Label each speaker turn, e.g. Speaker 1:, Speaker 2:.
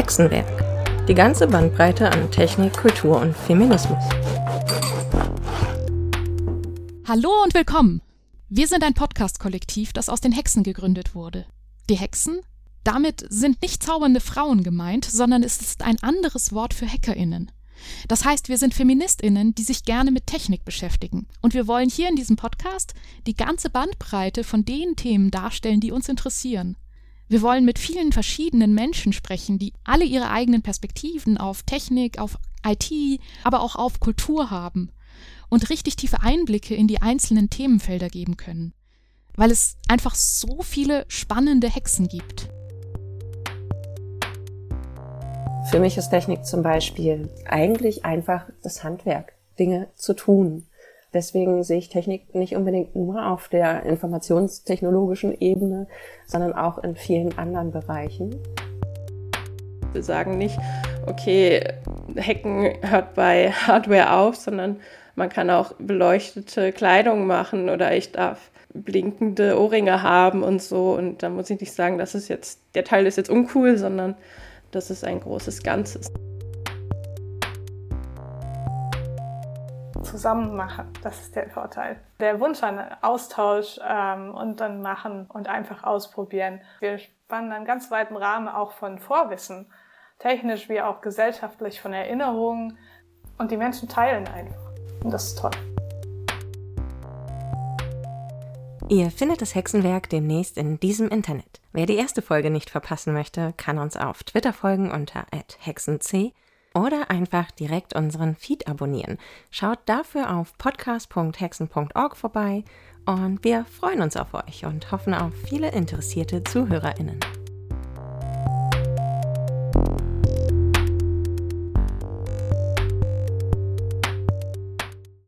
Speaker 1: Hexenwerk. Die ganze Bandbreite an Technik, Kultur und Feminismus.
Speaker 2: Hallo und willkommen. Wir sind ein Podcast-Kollektiv, das aus den Hexen gegründet wurde. Die Hexen? Damit sind nicht zaubernde Frauen gemeint, sondern es ist ein anderes Wort für HackerInnen. Das heißt, wir sind Feministinnen, die sich gerne mit Technik beschäftigen. Und wir wollen hier in diesem Podcast die ganze Bandbreite von den Themen darstellen, die uns interessieren. Wir wollen mit vielen verschiedenen Menschen sprechen, die alle ihre eigenen Perspektiven auf Technik, auf IT, aber auch auf Kultur haben und richtig tiefe Einblicke in die einzelnen Themenfelder geben können. Weil es einfach so viele spannende Hexen gibt.
Speaker 1: Für mich ist Technik zum Beispiel eigentlich einfach das Handwerk, Dinge zu tun. Deswegen sehe ich Technik nicht unbedingt nur auf der informationstechnologischen Ebene, sondern auch in vielen anderen Bereichen.
Speaker 3: Wir sagen nicht, okay, Hacken hört bei Hardware auf, sondern man kann auch beleuchtete Kleidung machen oder ich darf blinkende Ohrringe haben und so. Und da muss ich nicht sagen, das ist jetzt, der Teil ist jetzt uncool, sondern das ist ein großes Ganzes.
Speaker 4: Zusammen machen, das ist der Vorteil. Der Wunsch an Austausch ähm, und dann machen und einfach ausprobieren. Wir spannen einen ganz weiten Rahmen auch von Vorwissen, technisch wie auch gesellschaftlich von Erinnerungen und die Menschen teilen einfach. Und das ist toll.
Speaker 1: Ihr findet das Hexenwerk demnächst in diesem Internet. Wer die erste Folge nicht verpassen möchte, kann uns auf Twitter folgen unter hexenc oder einfach direkt unseren Feed abonnieren. Schaut dafür auf podcast.hexen.org vorbei und wir freuen uns auf euch und hoffen auf viele interessierte ZuhörerInnen.